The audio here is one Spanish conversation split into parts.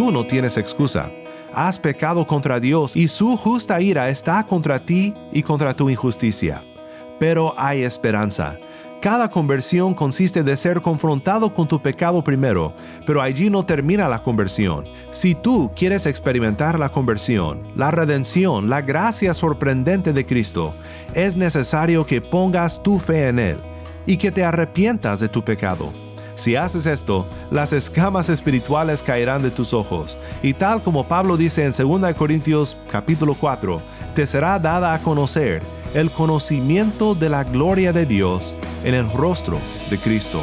tú no tienes excusa. Has pecado contra Dios y su justa ira está contra ti y contra tu injusticia. Pero hay esperanza. Cada conversión consiste de ser confrontado con tu pecado primero, pero allí no termina la conversión. Si tú quieres experimentar la conversión, la redención, la gracia sorprendente de Cristo, es necesario que pongas tu fe en Él y que te arrepientas de tu pecado. Si haces esto, las escamas espirituales caerán de tus ojos, y tal como Pablo dice en 2 Corintios capítulo 4, te será dada a conocer el conocimiento de la gloria de Dios en el rostro de Cristo.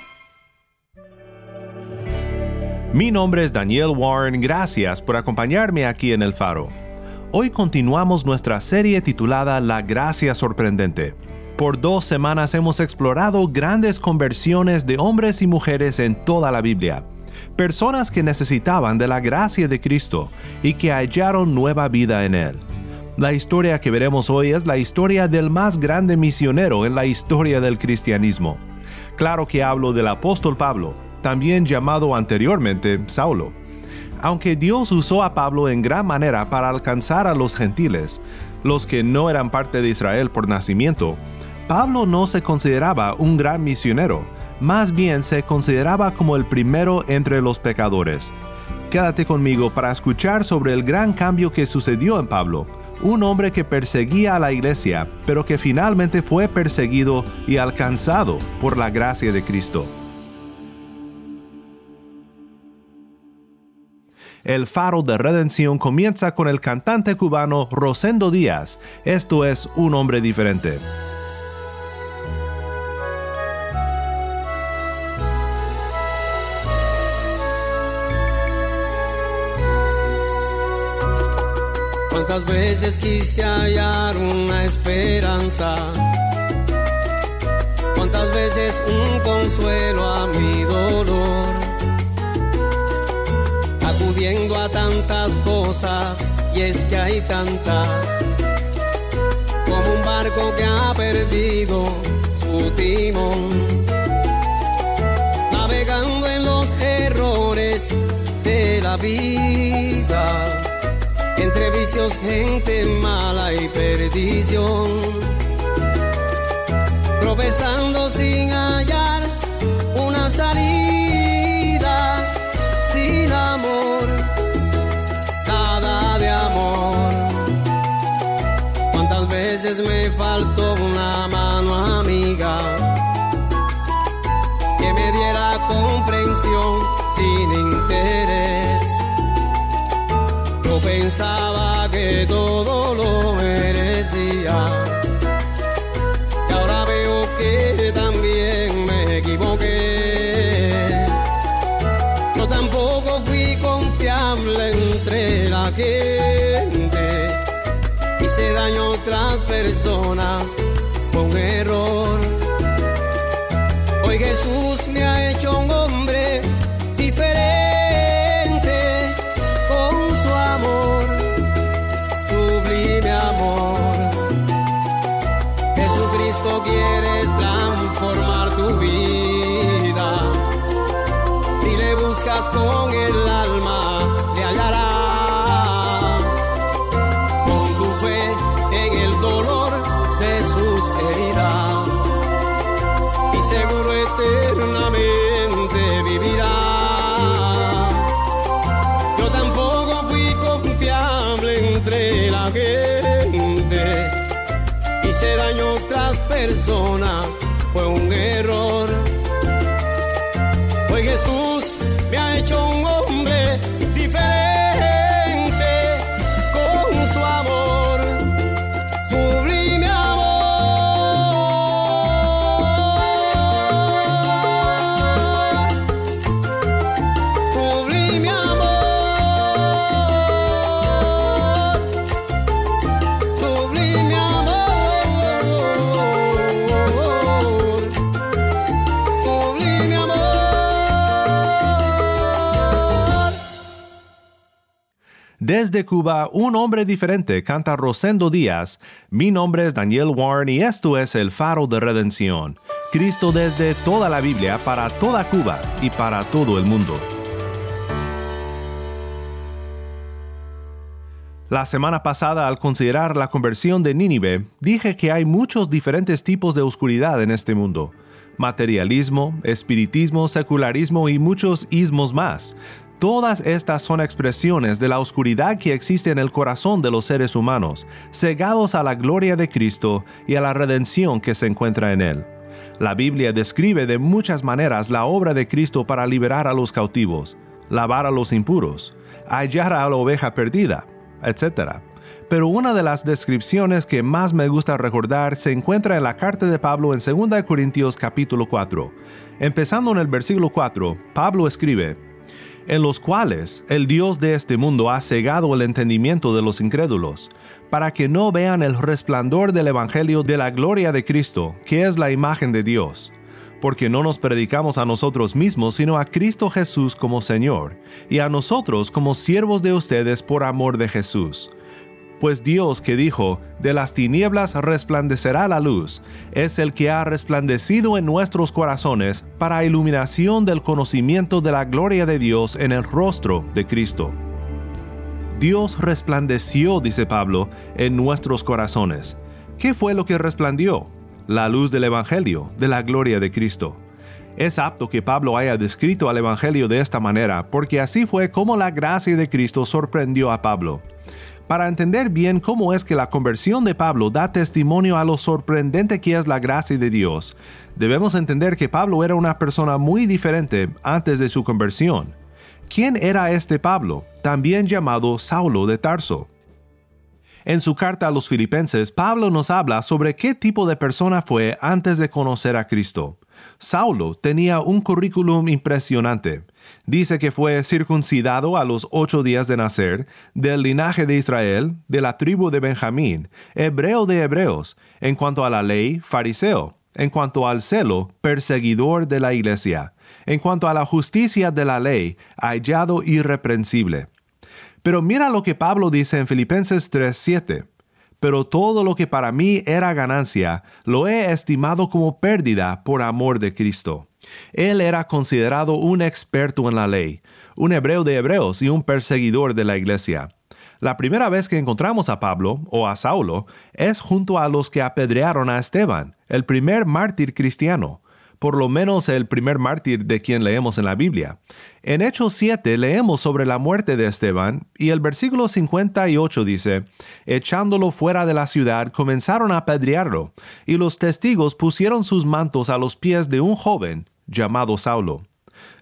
Mi nombre es Daniel Warren, gracias por acompañarme aquí en El Faro. Hoy continuamos nuestra serie titulada La Gracia Sorprendente. Por dos semanas hemos explorado grandes conversiones de hombres y mujeres en toda la Biblia. Personas que necesitaban de la gracia de Cristo y que hallaron nueva vida en Él. La historia que veremos hoy es la historia del más grande misionero en la historia del cristianismo. Claro que hablo del apóstol Pablo, también llamado anteriormente Saulo. Aunque Dios usó a Pablo en gran manera para alcanzar a los gentiles, los que no eran parte de Israel por nacimiento, Pablo no se consideraba un gran misionero, más bien se consideraba como el primero entre los pecadores. Quédate conmigo para escuchar sobre el gran cambio que sucedió en Pablo, un hombre que perseguía a la iglesia, pero que finalmente fue perseguido y alcanzado por la gracia de Cristo. El faro de redención comienza con el cantante cubano Rosendo Díaz. Esto es un hombre diferente. Cuántas veces quise hallar una esperanza. Cuántas veces un consuelo a mi dolor acudiendo a tantas cosas y es que hay tantas. Como un barco que ha perdido su timón. Navegando en los errores de la vida. Entre vicios gente mala y perdición. Tropezando sin hallar una salida me faltó una mano amiga que me diera comprensión sin interés. Yo pensaba que todo lo merecía. Y ahora veo que también me equivoqué yo tampoco fui confiable entre la gente. Otras personas con error. Otras personas, fue un error. Desde Cuba, un hombre diferente canta Rosendo Díaz. Mi nombre es Daniel Warren y esto es El Faro de Redención. Cristo desde toda la Biblia para toda Cuba y para todo el mundo. La semana pasada, al considerar la conversión de Nínive, dije que hay muchos diferentes tipos de oscuridad en este mundo. Materialismo, espiritismo, secularismo y muchos ismos más. Todas estas son expresiones de la oscuridad que existe en el corazón de los seres humanos, cegados a la gloria de Cristo y a la redención que se encuentra en Él. La Biblia describe de muchas maneras la obra de Cristo para liberar a los cautivos, lavar a los impuros, hallar a la oveja perdida, etc. Pero una de las descripciones que más me gusta recordar se encuentra en la carta de Pablo en 2 Corintios capítulo 4. Empezando en el versículo 4, Pablo escribe, en los cuales el Dios de este mundo ha cegado el entendimiento de los incrédulos, para que no vean el resplandor del Evangelio de la gloria de Cristo, que es la imagen de Dios porque no nos predicamos a nosotros mismos, sino a Cristo Jesús como Señor, y a nosotros como siervos de ustedes por amor de Jesús. Pues Dios que dijo, de las tinieblas resplandecerá la luz, es el que ha resplandecido en nuestros corazones para iluminación del conocimiento de la gloria de Dios en el rostro de Cristo. Dios resplandeció, dice Pablo, en nuestros corazones. ¿Qué fue lo que resplandió? la luz del Evangelio, de la gloria de Cristo. Es apto que Pablo haya descrito al Evangelio de esta manera, porque así fue como la gracia de Cristo sorprendió a Pablo. Para entender bien cómo es que la conversión de Pablo da testimonio a lo sorprendente que es la gracia de Dios, debemos entender que Pablo era una persona muy diferente antes de su conversión. ¿Quién era este Pablo, también llamado Saulo de Tarso? En su carta a los filipenses, Pablo nos habla sobre qué tipo de persona fue antes de conocer a Cristo. Saulo tenía un currículum impresionante. Dice que fue circuncidado a los ocho días de nacer, del linaje de Israel, de la tribu de Benjamín, hebreo de hebreos, en cuanto a la ley, fariseo, en cuanto al celo, perseguidor de la iglesia, en cuanto a la justicia de la ley, hallado irreprensible pero mira lo que Pablo dice en Filipenses 3:7. Pero todo lo que para mí era ganancia, lo he estimado como pérdida por amor de Cristo. Él era considerado un experto en la ley, un hebreo de hebreos y un perseguidor de la iglesia. La primera vez que encontramos a Pablo o a Saulo es junto a los que apedrearon a Esteban, el primer mártir cristiano por lo menos el primer mártir de quien leemos en la Biblia. En Hechos 7 leemos sobre la muerte de Esteban y el versículo 58 dice, echándolo fuera de la ciudad comenzaron a apedrearlo, y los testigos pusieron sus mantos a los pies de un joven llamado Saulo.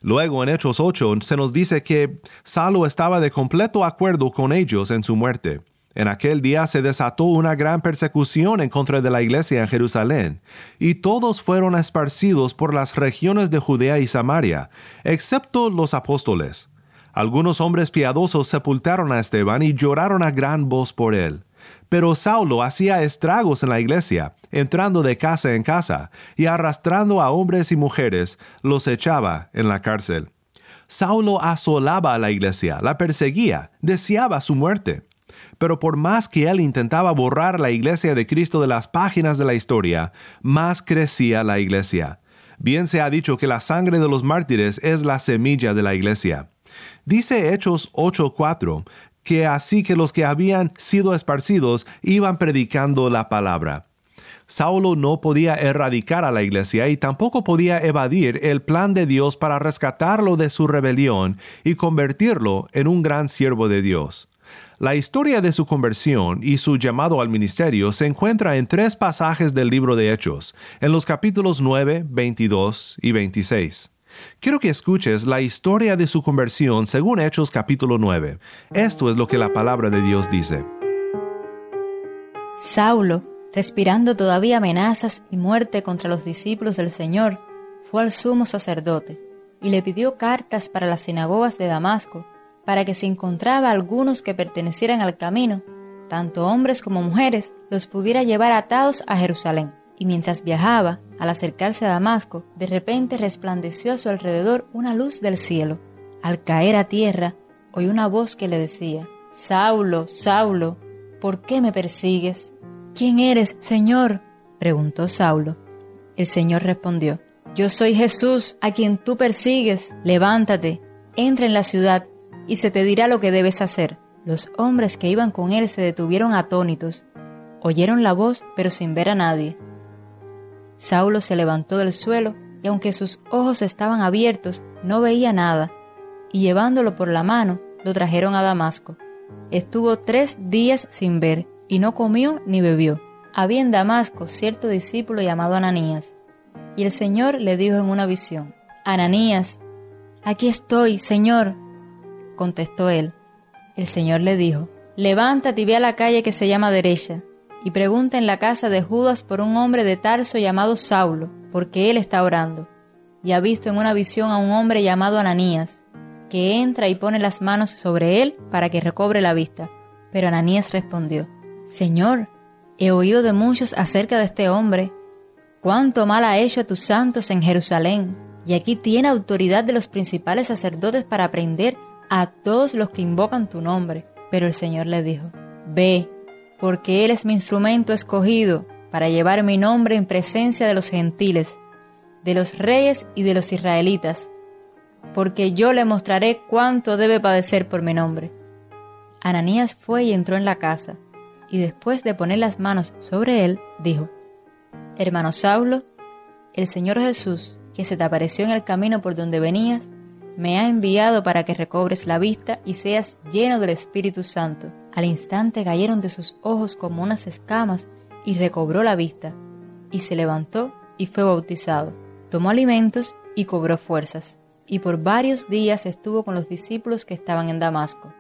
Luego en Hechos 8 se nos dice que Saulo estaba de completo acuerdo con ellos en su muerte. En aquel día se desató una gran persecución en contra de la iglesia en Jerusalén, y todos fueron esparcidos por las regiones de Judea y Samaria, excepto los apóstoles. Algunos hombres piadosos sepultaron a Esteban y lloraron a gran voz por él. Pero Saulo hacía estragos en la iglesia, entrando de casa en casa, y arrastrando a hombres y mujeres, los echaba en la cárcel. Saulo asolaba a la iglesia, la perseguía, deseaba su muerte. Pero por más que él intentaba borrar la iglesia de Cristo de las páginas de la historia, más crecía la iglesia. Bien se ha dicho que la sangre de los mártires es la semilla de la iglesia. Dice Hechos 8:4 que así que los que habían sido esparcidos iban predicando la palabra. Saulo no podía erradicar a la iglesia y tampoco podía evadir el plan de Dios para rescatarlo de su rebelión y convertirlo en un gran siervo de Dios. La historia de su conversión y su llamado al ministerio se encuentra en tres pasajes del libro de Hechos, en los capítulos 9, 22 y 26. Quiero que escuches la historia de su conversión según Hechos capítulo 9. Esto es lo que la palabra de Dios dice. Saulo, respirando todavía amenazas y muerte contra los discípulos del Señor, fue al sumo sacerdote y le pidió cartas para las sinagogas de Damasco para que si encontraba algunos que pertenecieran al camino, tanto hombres como mujeres, los pudiera llevar atados a Jerusalén. Y mientras viajaba, al acercarse a Damasco, de repente resplandeció a su alrededor una luz del cielo. Al caer a tierra, oyó una voz que le decía, Saulo, Saulo, ¿por qué me persigues? ¿Quién eres, Señor? preguntó Saulo. El Señor respondió, Yo soy Jesús, a quien tú persigues. Levántate, entra en la ciudad, y se te dirá lo que debes hacer. Los hombres que iban con él se detuvieron atónitos. Oyeron la voz, pero sin ver a nadie. Saulo se levantó del suelo, y aunque sus ojos estaban abiertos, no veía nada, y llevándolo por la mano, lo trajeron a Damasco. Estuvo tres días sin ver, y no comió ni bebió. Había en Damasco cierto discípulo llamado Ananías, y el Señor le dijo en una visión, Ananías, aquí estoy, Señor. Contestó él. El Señor le dijo, levántate y ve a la calle que se llama derecha, y pregunta en la casa de Judas por un hombre de Tarso llamado Saulo, porque él está orando, y ha visto en una visión a un hombre llamado Ananías, que entra y pone las manos sobre él para que recobre la vista. Pero Ananías respondió, Señor, he oído de muchos acerca de este hombre, cuánto mal ha hecho a tus santos en Jerusalén, y aquí tiene autoridad de los principales sacerdotes para aprender a todos los que invocan tu nombre. Pero el Señor le dijo, Ve, porque Él es mi instrumento escogido para llevar mi nombre en presencia de los gentiles, de los reyes y de los israelitas, porque yo le mostraré cuánto debe padecer por mi nombre. Ananías fue y entró en la casa, y después de poner las manos sobre él, dijo, Hermano Saulo, el Señor Jesús, que se te apareció en el camino por donde venías, me ha enviado para que recobres la vista y seas lleno del Espíritu Santo. Al instante cayeron de sus ojos como unas escamas y recobró la vista, y se levantó y fue bautizado. Tomó alimentos y cobró fuerzas, y por varios días estuvo con los discípulos que estaban en Damasco.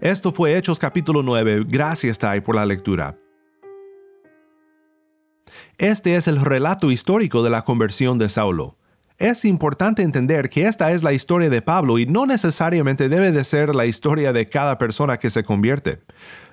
Esto fue Hechos capítulo 9. Gracias, Tai, por la lectura. Este es el relato histórico de la conversión de Saulo. Es importante entender que esta es la historia de Pablo y no necesariamente debe de ser la historia de cada persona que se convierte.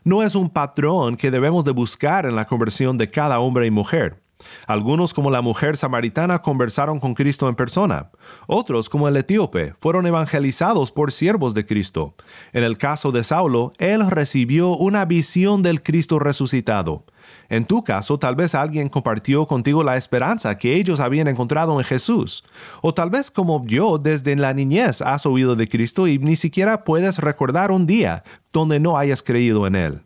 No es un patrón que debemos de buscar en la conversión de cada hombre y mujer. Algunos, como la mujer samaritana, conversaron con Cristo en persona. Otros, como el etíope, fueron evangelizados por siervos de Cristo. En el caso de Saulo, él recibió una visión del Cristo resucitado. En tu caso, tal vez alguien compartió contigo la esperanza que ellos habían encontrado en Jesús. O tal vez como yo, desde la niñez has oído de Cristo y ni siquiera puedes recordar un día donde no hayas creído en Él.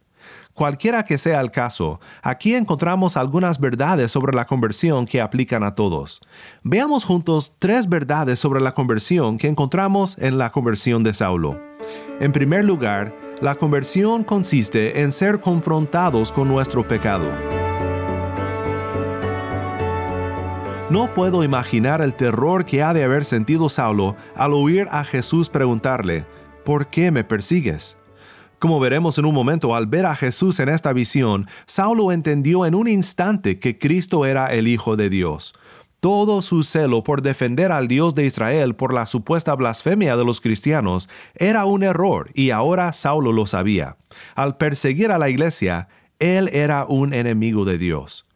Cualquiera que sea el caso, aquí encontramos algunas verdades sobre la conversión que aplican a todos. Veamos juntos tres verdades sobre la conversión que encontramos en la conversión de Saulo. En primer lugar, la conversión consiste en ser confrontados con nuestro pecado. No puedo imaginar el terror que ha de haber sentido Saulo al oír a Jesús preguntarle, ¿por qué me persigues? Como veremos en un momento, al ver a Jesús en esta visión, Saulo entendió en un instante que Cristo era el Hijo de Dios. Todo su celo por defender al Dios de Israel por la supuesta blasfemia de los cristianos era un error y ahora Saulo lo sabía. Al perseguir a la iglesia, él era un enemigo de Dios.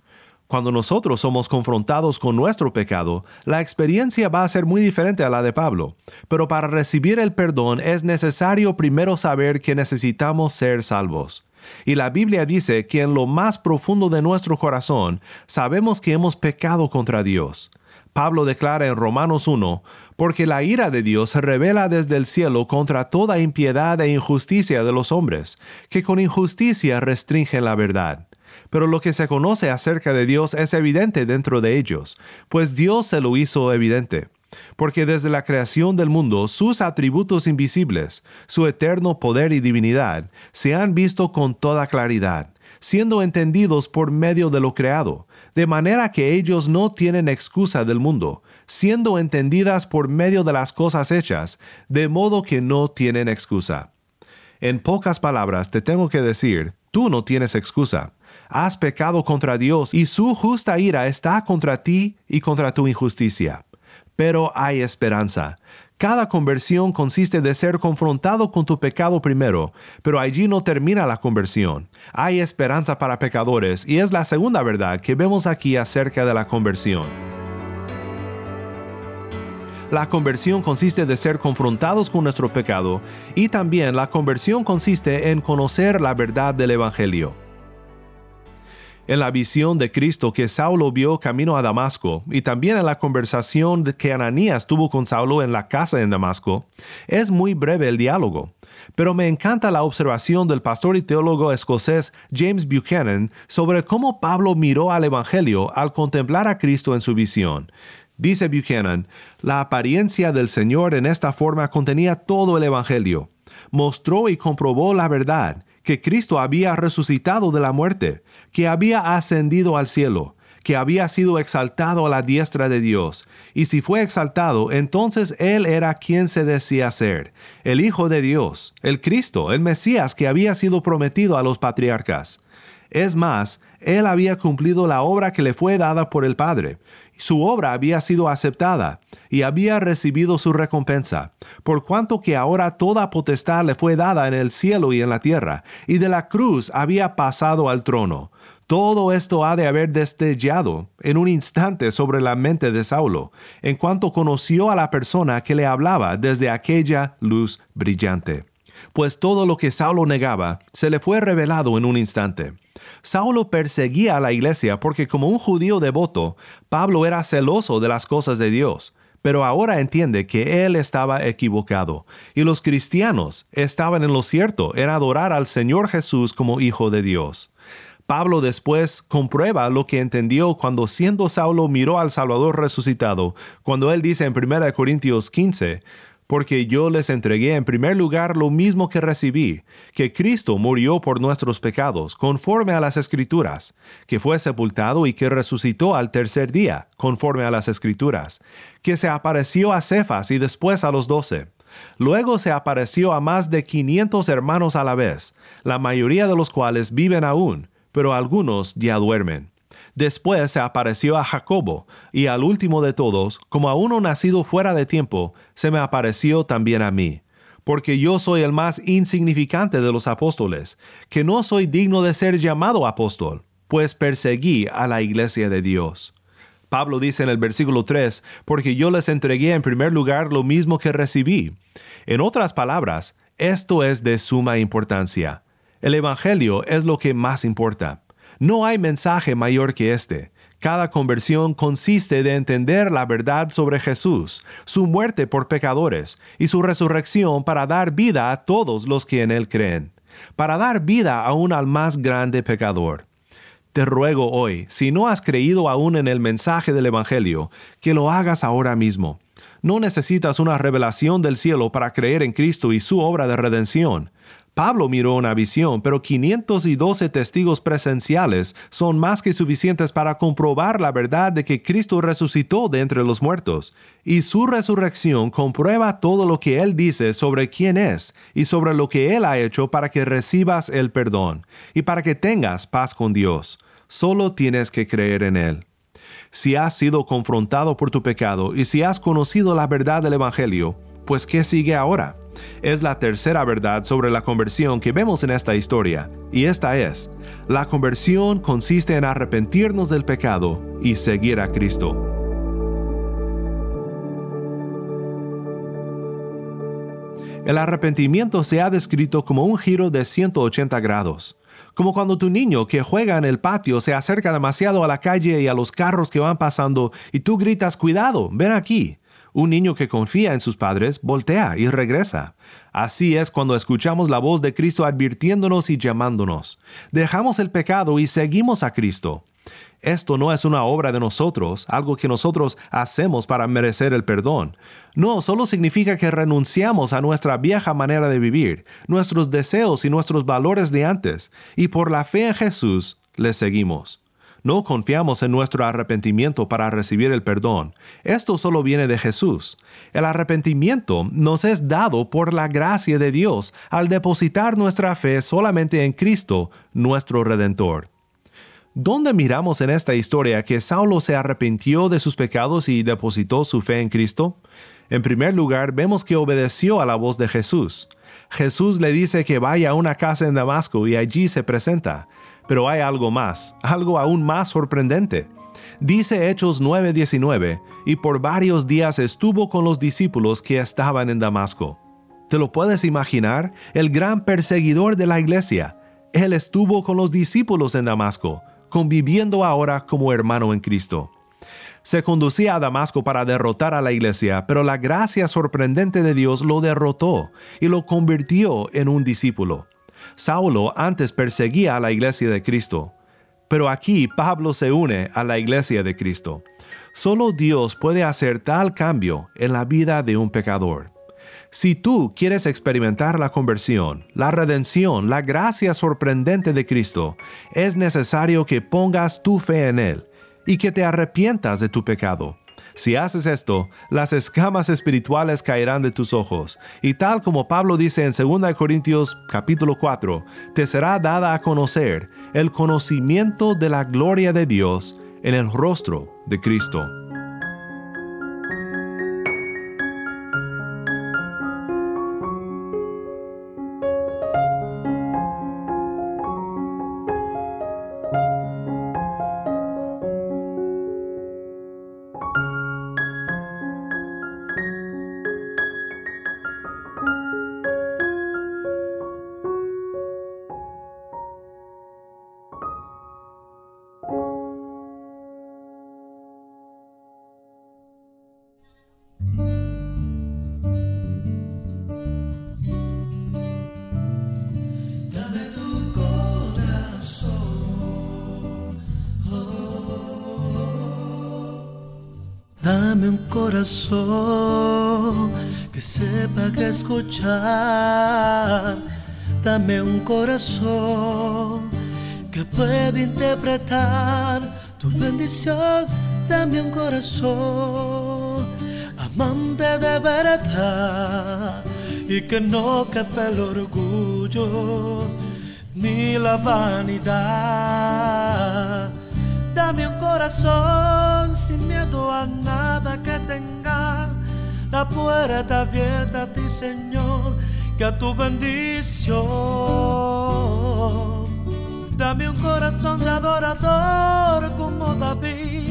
Cuando nosotros somos confrontados con nuestro pecado, la experiencia va a ser muy diferente a la de Pablo. Pero para recibir el perdón es necesario primero saber que necesitamos ser salvos. Y la Biblia dice que en lo más profundo de nuestro corazón sabemos que hemos pecado contra Dios. Pablo declara en Romanos 1, porque la ira de Dios se revela desde el cielo contra toda impiedad e injusticia de los hombres, que con injusticia restringen la verdad pero lo que se conoce acerca de Dios es evidente dentro de ellos, pues Dios se lo hizo evidente. Porque desde la creación del mundo sus atributos invisibles, su eterno poder y divinidad, se han visto con toda claridad, siendo entendidos por medio de lo creado, de manera que ellos no tienen excusa del mundo, siendo entendidas por medio de las cosas hechas, de modo que no tienen excusa. En pocas palabras te tengo que decir, tú no tienes excusa has pecado contra Dios y su justa ira está contra ti y contra tu injusticia. Pero hay esperanza. Cada conversión consiste de ser confrontado con tu pecado primero, pero allí no termina la conversión. Hay esperanza para pecadores y es la segunda verdad que vemos aquí acerca de la conversión. La conversión consiste de ser confrontados con nuestro pecado y también la conversión consiste en conocer la verdad del Evangelio. En la visión de Cristo que Saulo vio camino a Damasco y también en la conversación que Ananías tuvo con Saulo en la casa en Damasco, es muy breve el diálogo. Pero me encanta la observación del pastor y teólogo escocés James Buchanan sobre cómo Pablo miró al Evangelio al contemplar a Cristo en su visión. Dice Buchanan, la apariencia del Señor en esta forma contenía todo el Evangelio. Mostró y comprobó la verdad, que Cristo había resucitado de la muerte, que había ascendido al cielo, que había sido exaltado a la diestra de Dios, y si fue exaltado, entonces Él era quien se decía ser, el Hijo de Dios, el Cristo, el Mesías que había sido prometido a los patriarcas. Es más, Él había cumplido la obra que le fue dada por el Padre, su obra había sido aceptada y había recibido su recompensa, por cuanto que ahora toda potestad le fue dada en el cielo y en la tierra, y de la cruz había pasado al trono. Todo esto ha de haber destellado en un instante sobre la mente de Saulo, en cuanto conoció a la persona que le hablaba desde aquella luz brillante. Pues todo lo que Saulo negaba se le fue revelado en un instante. Saulo perseguía a la iglesia porque como un judío devoto, Pablo era celoso de las cosas de Dios, pero ahora entiende que él estaba equivocado, y los cristianos estaban en lo cierto, en adorar al Señor Jesús como Hijo de Dios. Pablo después comprueba lo que entendió cuando siendo Saulo miró al Salvador resucitado, cuando él dice en 1 Corintios 15, porque yo les entregué en primer lugar lo mismo que recibí, que Cristo murió por nuestros pecados, conforme a las Escrituras, que fue sepultado y que resucitó al tercer día, conforme a las Escrituras, que se apareció a Cefas y después a los doce. Luego se apareció a más de quinientos hermanos a la vez, la mayoría de los cuales viven aún, pero algunos ya duermen. Después se apareció a Jacobo, y al último de todos, como a uno nacido fuera de tiempo, se me apareció también a mí. Porque yo soy el más insignificante de los apóstoles, que no soy digno de ser llamado apóstol, pues perseguí a la iglesia de Dios. Pablo dice en el versículo 3, porque yo les entregué en primer lugar lo mismo que recibí. En otras palabras, esto es de suma importancia. El Evangelio es lo que más importa. No hay mensaje mayor que este. Cada conversión consiste de entender la verdad sobre Jesús, su muerte por pecadores y su resurrección para dar vida a todos los que en Él creen, para dar vida aún al más grande pecador. Te ruego hoy, si no has creído aún en el mensaje del Evangelio, que lo hagas ahora mismo. No necesitas una revelación del cielo para creer en Cristo y su obra de redención. Pablo miró una visión, pero 512 testigos presenciales son más que suficientes para comprobar la verdad de que Cristo resucitó de entre los muertos, y su resurrección comprueba todo lo que Él dice sobre quién es y sobre lo que Él ha hecho para que recibas el perdón y para que tengas paz con Dios. Solo tienes que creer en Él. Si has sido confrontado por tu pecado y si has conocido la verdad del Evangelio, pues ¿qué sigue ahora? Es la tercera verdad sobre la conversión que vemos en esta historia, y esta es, la conversión consiste en arrepentirnos del pecado y seguir a Cristo. El arrepentimiento se ha descrito como un giro de 180 grados, como cuando tu niño que juega en el patio se acerca demasiado a la calle y a los carros que van pasando y tú gritas, cuidado, ven aquí. Un niño que confía en sus padres voltea y regresa. Así es cuando escuchamos la voz de Cristo advirtiéndonos y llamándonos. Dejamos el pecado y seguimos a Cristo. Esto no es una obra de nosotros, algo que nosotros hacemos para merecer el perdón. No, solo significa que renunciamos a nuestra vieja manera de vivir, nuestros deseos y nuestros valores de antes, y por la fe en Jesús le seguimos. No confiamos en nuestro arrepentimiento para recibir el perdón. Esto solo viene de Jesús. El arrepentimiento nos es dado por la gracia de Dios al depositar nuestra fe solamente en Cristo, nuestro Redentor. ¿Dónde miramos en esta historia que Saulo se arrepintió de sus pecados y depositó su fe en Cristo? En primer lugar, vemos que obedeció a la voz de Jesús. Jesús le dice que vaya a una casa en Damasco y allí se presenta. Pero hay algo más, algo aún más sorprendente. Dice Hechos 9:19, y por varios días estuvo con los discípulos que estaban en Damasco. ¿Te lo puedes imaginar? El gran perseguidor de la iglesia. Él estuvo con los discípulos en Damasco, conviviendo ahora como hermano en Cristo. Se conducía a Damasco para derrotar a la iglesia, pero la gracia sorprendente de Dios lo derrotó y lo convirtió en un discípulo. Saulo antes perseguía a la iglesia de Cristo, pero aquí Pablo se une a la iglesia de Cristo. Solo Dios puede hacer tal cambio en la vida de un pecador. Si tú quieres experimentar la conversión, la redención, la gracia sorprendente de Cristo, es necesario que pongas tu fe en Él y que te arrepientas de tu pecado. Si haces esto, las escamas espirituales caerán de tus ojos, y tal como Pablo dice en 2 Corintios capítulo 4, te será dada a conocer el conocimiento de la gloria de Dios en el rostro de Cristo. Dame un corazón que sepa que escuchar. Dame un corazón que pueda interpretar tu bendición. Dame un corazón amante de verdad y que no quepa el orgullo ni la vanidad. Dame un corazón sin miedo a nada. Puerta abierta a ti, Señor, que a tu bendición. Dame un corazón de adorador como David,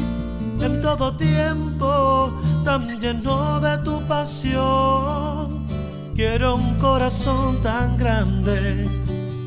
en todo tiempo tan lleno de tu pasión. Quiero un corazón tan grande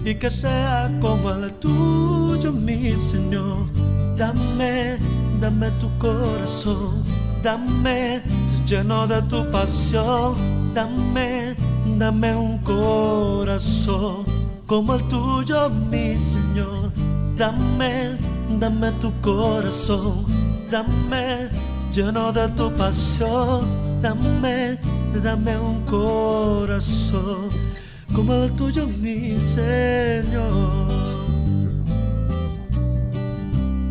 y que sea como el tuyo, mi Señor. Dame, dame tu corazón, dame lleno de tu pasión, dame, dame un corazón como el tuyo, mi Señor. Dame, dame tu corazón, dame lleno de tu pasión, dame, dame un corazón como el tuyo, mi Señor.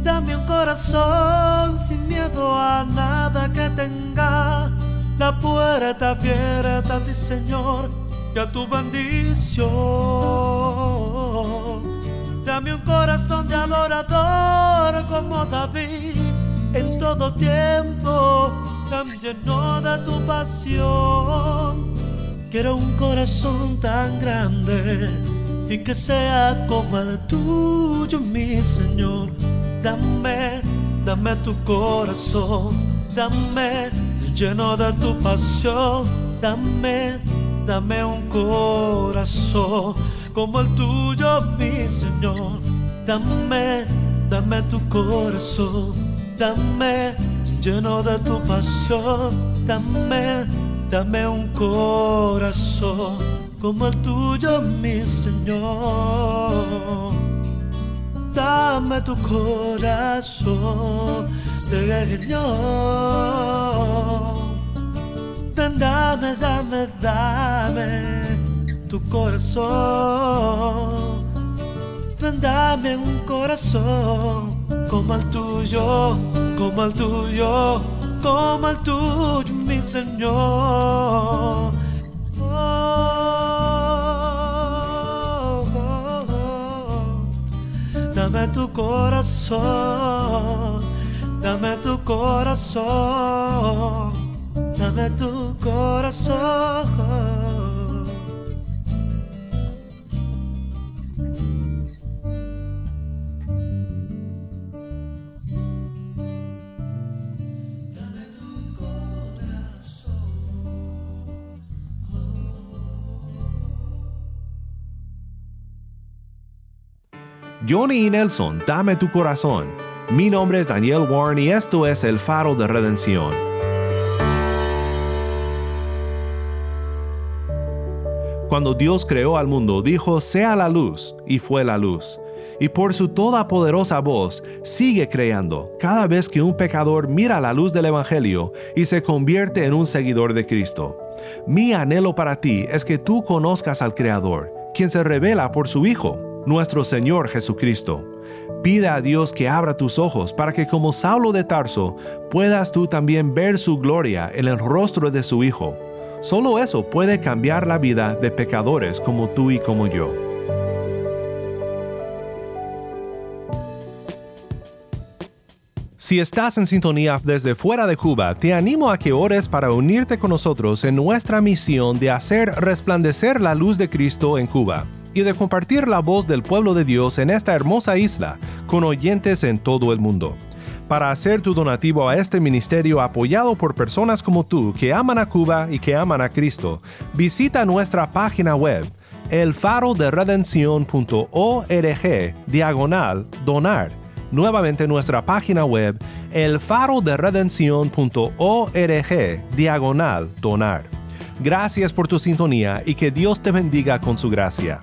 Dame un corazón sin miedo a nada que tenga. La puerta abierta ti, Señor, y a tu bendición. Dame un corazón de adorador como David, en todo tiempo, tan lleno de tu pasión. Quiero un corazón tan grande y que sea como el tuyo, mi Señor dame, dame tu corazón, dame lleno de tu pasión, dame, dame un corazón como el tuyo, mi Señor, dame, dame tu corazón, dame lleno de tu pasión, dame, dame un corazón como el tuyo, mi Señor. Dame tu corazón, Señor. Dame, dame, dame tu corazón. Dame un corazón como el tuyo, como el tuyo, como el tuyo, mi Señor. Dame tu corazón, Dame tu corazón, dame tu corazón. dame tu corazón. Johnny y Nelson, dame tu corazón. Mi nombre es Daniel Warren y esto es El Faro de Redención. Cuando Dios creó al mundo, dijo, sea la luz, y fue la luz. Y por su todopoderosa voz, sigue creando cada vez que un pecador mira la luz del Evangelio y se convierte en un seguidor de Cristo. Mi anhelo para ti es que tú conozcas al Creador, quien se revela por su Hijo nuestro Señor Jesucristo. Pide a Dios que abra tus ojos para que como Saulo de Tarso puedas tú también ver su gloria en el rostro de su Hijo. Solo eso puede cambiar la vida de pecadores como tú y como yo. Si estás en sintonía desde fuera de Cuba, te animo a que ores para unirte con nosotros en nuestra misión de hacer resplandecer la luz de Cristo en Cuba y de compartir la voz del pueblo de Dios en esta hermosa isla con oyentes en todo el mundo. Para hacer tu donativo a este ministerio apoyado por personas como tú que aman a Cuba y que aman a Cristo, visita nuestra página web elfaroderedención.org diagonal donar. Nuevamente nuestra página web elfaroderedención.org diagonal donar. Gracias por tu sintonía y que Dios te bendiga con su gracia.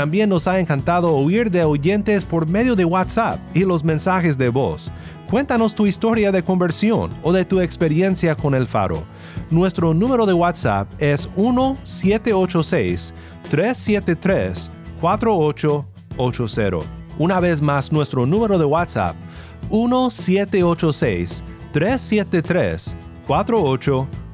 también nos ha encantado oír de oyentes por medio de WhatsApp y los mensajes de voz. Cuéntanos tu historia de conversión o de tu experiencia con el faro. Nuestro número de WhatsApp es 1-786-373-4880. Una vez más, nuestro número de WhatsApp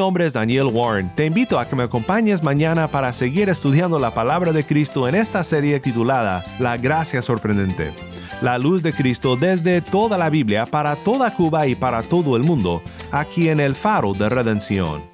nombre es Daniel Warren. Te invito a que me acompañes mañana para seguir estudiando la palabra de Cristo en esta serie titulada La Gracia Sorprendente. La luz de Cristo desde toda la Biblia para toda Cuba y para todo el mundo, aquí en el Faro de Redención.